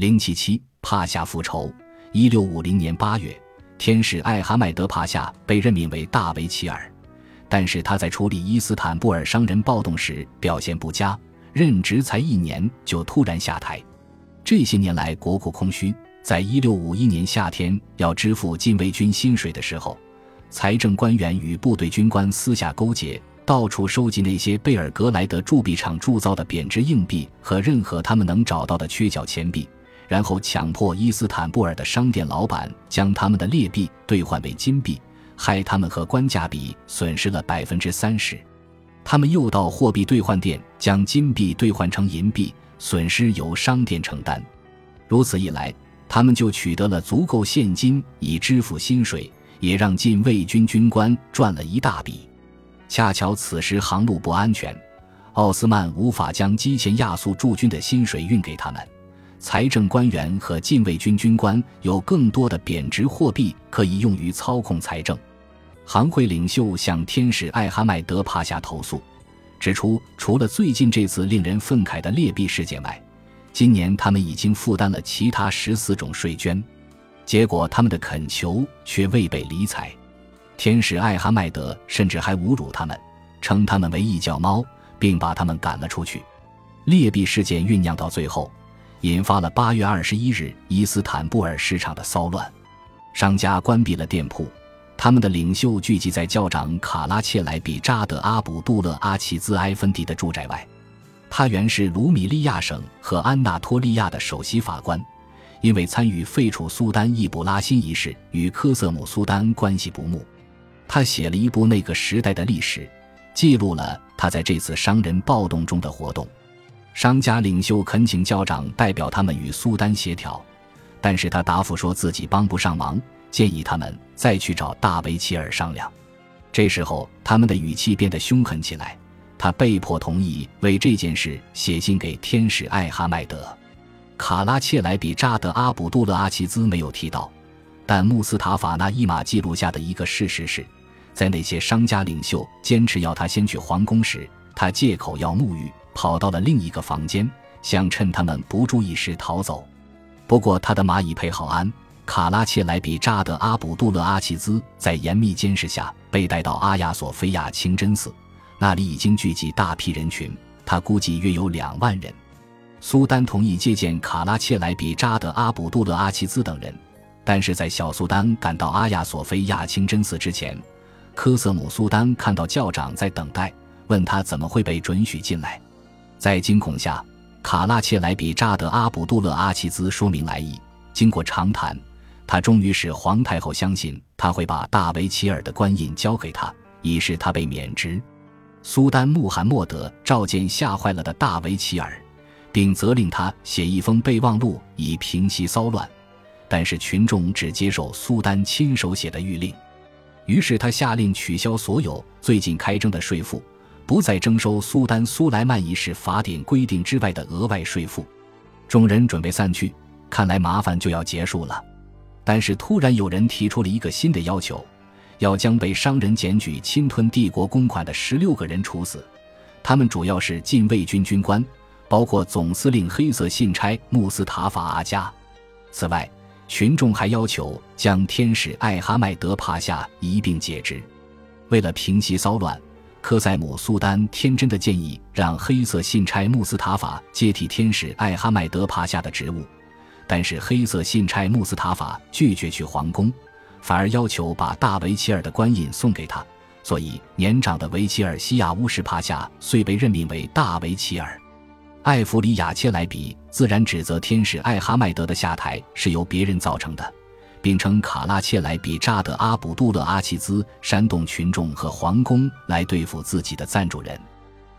零七七帕夏复仇。一六五零年八月，天使艾哈迈德帕夏被任命为大维齐尔，但是他在处理伊斯坦布尔商人暴动时表现不佳，任职才一年就突然下台。这些年来国库空虚，在一六五一年夏天要支付禁卫军薪水的时候，财政官员与部队军官私下勾结，到处收集那些贝尔格莱德铸币厂铸造的贬值硬币和任何他们能找到的缺角钱币。然后强迫伊斯坦布尔的商店老板将他们的劣币兑换为金币，害他们和官价比损失了百分之三十。他们又到货币兑换店将金币兑换成银币，损失由商店承担。如此一来，他们就取得了足够现金以支付薪水，也让禁卫军军官赚了一大笔。恰巧此时航路不安全，奥斯曼无法将基前亚速驻军的薪水运给他们。财政官员和禁卫军军官有更多的贬值货币可以用于操控财政。行会领袖向天使艾哈迈德帕夏投诉，指出除了最近这次令人愤慨的劣币事件外，今年他们已经负担了其他十四种税捐，结果他们的恳求却未被理睬。天使艾哈迈德甚至还侮辱他们，称他们为异教猫，并把他们赶了出去。劣币事件酝酿到最后。引发了八月二十一日伊斯坦布尔市场的骚乱，商家关闭了店铺，他们的领袖聚集在教长卡拉切莱比扎德阿卜杜勒阿齐兹埃芬迪的住宅外。他原是卢米利亚省和安纳托利亚的首席法官，因为参与废除苏丹易卜拉欣一事与科瑟姆苏丹关系不睦。他写了一部那个时代的历史，记录了他在这次商人暴动中的活动。商家领袖恳请教长代表他们与苏丹协调，但是他答复说自己帮不上忙，建议他们再去找大维齐尔商量。这时候，他们的语气变得凶狠起来。他被迫同意为这件事写信给天使艾哈迈德。卡拉切莱比扎德阿卜杜勒阿齐兹没有提到，但穆斯塔法那伊马记录下的一个事实是，在那些商家领袖坚持要他先去皇宫时，他借口要沐浴。跑到了另一个房间，想趁他们不注意时逃走。不过，他的蚂蚁配好安卡拉切莱比扎德阿卜杜勒阿齐兹在严密监视下被带到阿亚索菲亚清真寺，那里已经聚集大批人群，他估计约有两万人。苏丹同意接见卡拉切莱比扎德阿卜杜勒阿齐兹等人，但是在小苏丹赶到阿亚索菲亚清真寺之前，科瑟姆苏丹看到教长在等待，问他怎么会被准许进来。在惊恐下，卡拉切莱比扎德阿卜杜勒阿齐兹说明来意。经过长谈，他终于使皇太后相信他会把大维齐尔的官印交给他，以使他被免职。苏丹穆罕默德召见吓坏了的大维齐尔，并责令他写一封备忘录以平息骚乱。但是群众只接受苏丹亲手写的谕令，于是他下令取消所有最近开征的税赋。不再征收苏丹苏莱曼一世法典规定之外的额外税赋，众人准备散去，看来麻烦就要结束了。但是突然有人提出了一个新的要求，要将被商人检举侵吞帝国公款的十六个人处死，他们主要是禁卫军军官，包括总司令黑色信差穆斯塔法阿加。此外，群众还要求将天使艾哈迈德帕夏一并解职，为了平息骚乱。科塞姆苏丹天真的建议让黑色信差穆斯塔法接替天使艾哈迈德帕夏的职务，但是黑色信差穆斯塔法拒绝去皇宫，反而要求把大维齐尔的官印送给他。所以，年长的维齐尔西亚乌什帕夏遂被任命为大维齐尔。艾弗里亚切莱比自然指责天使艾哈迈德的下台是由别人造成的。并称卡拉切莱比扎德阿卜杜勒阿齐兹煽动群众和皇宫来对付自己的赞助人。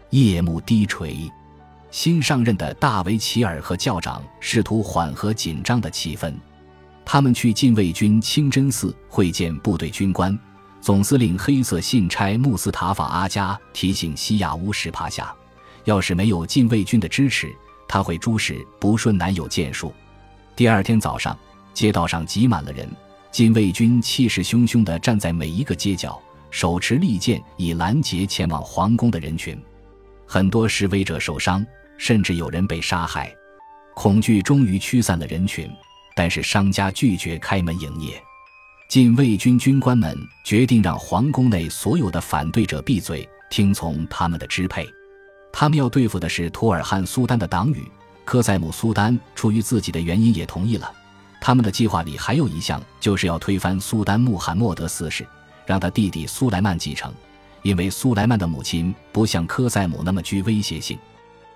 夜幕低垂，新上任的大维齐尔和教长试图缓和紧张的气氛。他们去禁卫军清真寺会见部队军官。总司令黑色信差穆斯塔法阿加提醒西亚乌什帕夏，要是没有禁卫军的支持，他会诸事不顺，难有建树。第二天早上。街道上挤满了人，禁卫军气势汹汹地站在每一个街角，手持利剑以拦截前往皇宫的人群。很多示威者受伤，甚至有人被杀害。恐惧终于驱散了人群，但是商家拒绝开门营业。禁卫军军官们决定让皇宫内所有的反对者闭嘴，听从他们的支配。他们要对付的是图尔汉苏丹的党羽。科塞姆苏丹出于自己的原因也同意了。他们的计划里还有一项，就是要推翻苏丹穆罕默德四世，让他弟弟苏莱曼继承。因为苏莱曼的母亲不像科塞姆那么具威胁性。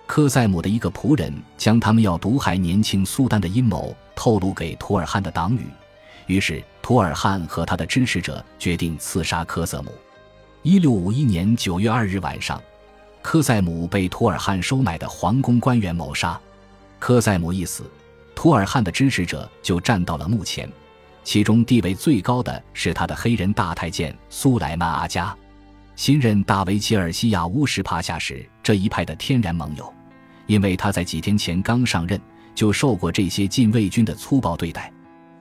科塞姆的一个仆人将他们要毒害年轻苏丹的阴谋透露给图尔汉的党羽，于是图尔汉和他的支持者决定刺杀科瑟姆。一六五一年九月二日晚上，科塞姆被图尔汉收买的皇宫官员谋杀。科塞姆一死，图尔汉的支持者就站到了墓前，其中地位最高的是他的黑人大太监苏莱曼阿加。新任大维齐尔西亚乌什帕夏时，这一派的天然盟友，因为他在几天前刚上任，就受过这些禁卫军的粗暴对待。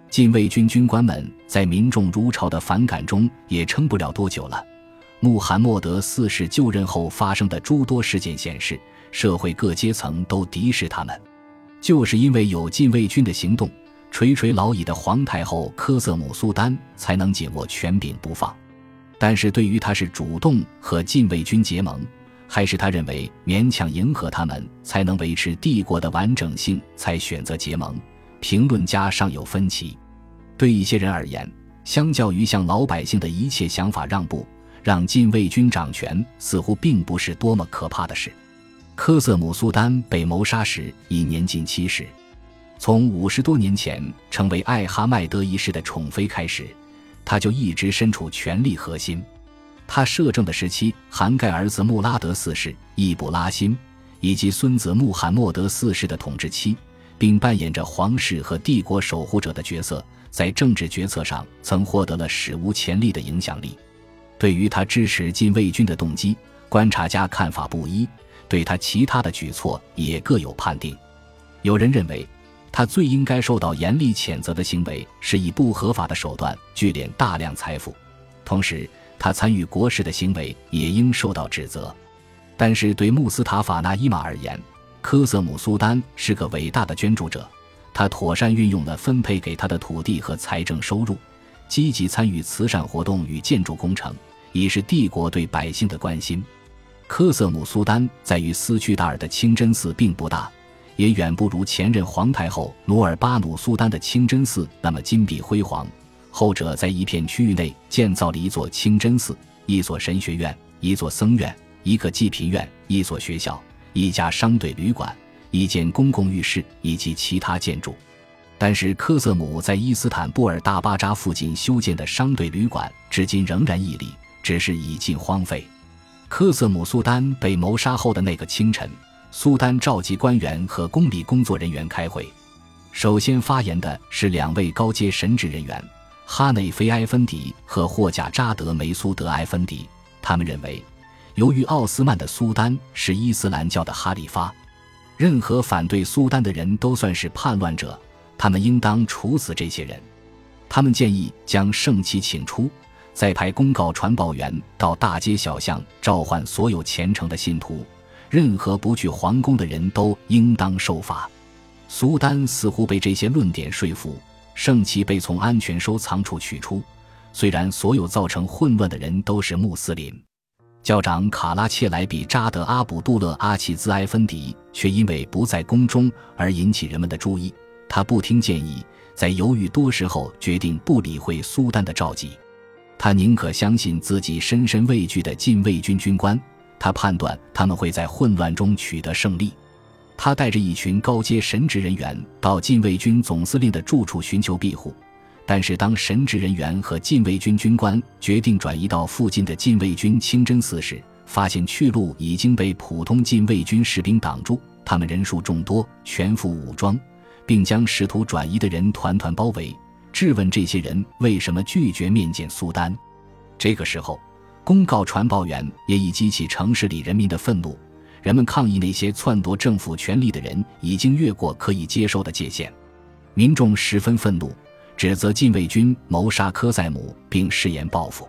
禁卫军军官们在民众如潮的反感中也撑不了多久了。穆罕默德四世就任后发生的诸多事件显示，社会各阶层都敌视他们。就是因为有禁卫军的行动，垂垂老矣的皇太后科瑟姆苏丹才能紧握权柄不放。但是对于他是主动和禁卫军结盟，还是他认为勉强迎合他们才能维持帝国的完整性才选择结盟，评论家尚有分歧。对一些人而言，相较于向老百姓的一切想法让步，让禁卫军掌权似乎并不是多么可怕的事。科瑟姆苏丹被谋杀时已年近七十，从五十多年前成为艾哈迈德一世的宠妃开始。他就一直身处权力核心，他摄政的时期涵盖儿子穆拉德四世、易卜拉欣以及孙子穆罕默德四世的统治期，并扮演着皇室和帝国守护者的角色，在政治决策上曾获得了史无前例的影响力。对于他支持禁卫军的动机，观察家看法不一，对他其他的举措也各有判定。有人认为。他最应该受到严厉谴责的行为是以不合法的手段聚敛大量财富，同时他参与国事的行为也应受到指责。但是对穆斯塔法纳伊玛而言，科瑟姆苏丹是个伟大的捐助者，他妥善运用了分配给他的土地和财政收入，积极参与慈善活动与建筑工程，以示帝国对百姓的关心。科瑟姆苏丹在与斯屈达尔的清真寺并不大。也远不如前任皇太后努尔巴努苏丹的清真寺那么金碧辉煌。后者在一片区域内建造了一座清真寺、一所神学院、一座僧院、一个济贫院、一所学校、一家商队旅馆、一间公共浴室以及其他建筑。但是科瑟姆在伊斯坦布尔大巴扎附近修建的商队旅馆至今仍然屹立，只是已近荒废。科瑟姆苏丹被谋杀后的那个清晨。苏丹召集官员和宫里工作人员开会，首先发言的是两位高阶神职人员哈内菲埃芬迪和霍贾扎德梅苏德埃芬迪。他们认为，由于奥斯曼的苏丹是伊斯兰教的哈里发，任何反对苏丹的人都算是叛乱者，他们应当处死这些人。他们建议将圣骑请出，再派公告传报员到大街小巷召唤所有虔诚的信徒。任何不去皇宫的人都应当受罚。苏丹似乎被这些论点说服，圣旗被从安全收藏处取出。虽然所有造成混乱的人都是穆斯林，教长卡拉切莱比扎德阿卜杜勒阿齐兹埃芬迪却因为不在宫中而引起人们的注意。他不听建议，在犹豫多时后决定不理会苏丹的召集。他宁可相信自己深深畏惧的禁卫军军官。他判断他们会在混乱中取得胜利。他带着一群高阶神职人员到禁卫军总司令的住处寻求庇护，但是当神职人员和禁卫军军官决定转移到附近的禁卫军清真寺时，发现去路已经被普通禁卫军士兵挡住。他们人数众多，全副武装，并将试图转移的人团团包围，质问这些人为什么拒绝面见苏丹。这个时候。公告传报员也已激起城市里人民的愤怒，人们抗议那些篡夺政府权力的人已经越过可以接受的界限，民众十分愤怒，指责禁卫军谋杀科塞姆并誓言报复。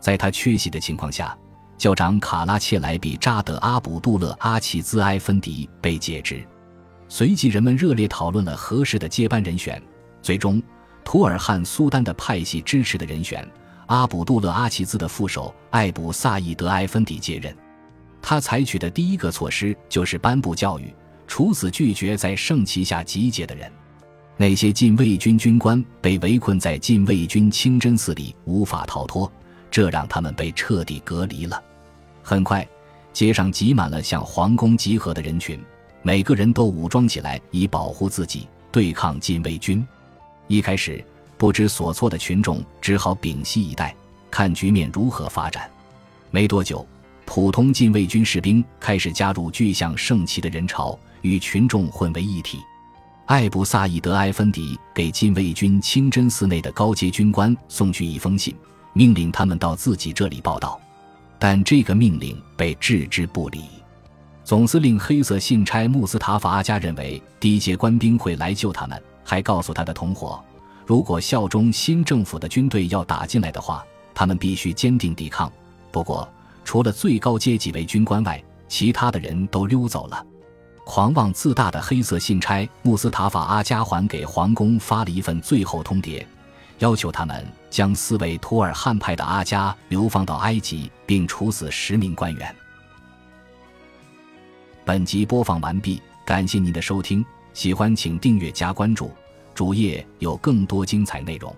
在他缺席的情况下，教长卡拉切莱比扎德阿卜杜勒阿齐兹埃芬迪被解职。随即，人们热烈讨论了合适的接班人选。最终，图尔汉苏丹的派系支持的人选阿卜杜勒阿齐兹的副手艾卜萨义德埃芬迪接任。他采取的第一个措施就是颁布教育，处死拒绝在圣旗下集结的人。那些禁卫军军官被围困在禁卫军清真寺里，无法逃脱，这让他们被彻底隔离了。很快，街上挤满了向皇宫集合的人群。每个人都武装起来，以保护自己，对抗禁卫军。一开始不知所措的群众只好屏息以待，看局面如何发展。没多久，普通禁卫军士兵开始加入巨象圣骑的人潮，与群众混为一体。艾布萨义德埃芬迪给禁卫军清真寺内的高阶军官送去一封信，命令他们到自己这里报道，但这个命令被置之不理。总司令黑色信差穆斯塔法阿加认为低阶官兵会来救他们，还告诉他的同伙，如果效忠新政府的军队要打进来的话，他们必须坚定抵抗。不过，除了最高阶几位军官外，其他的人都溜走了。狂妄自大的黑色信差穆斯塔法阿加还给皇宫发了一份最后通牒，要求他们将四位图尔汉派的阿加流放到埃及，并处死十名官员。本集播放完毕，感谢您的收听，喜欢请订阅加关注，主页有更多精彩内容。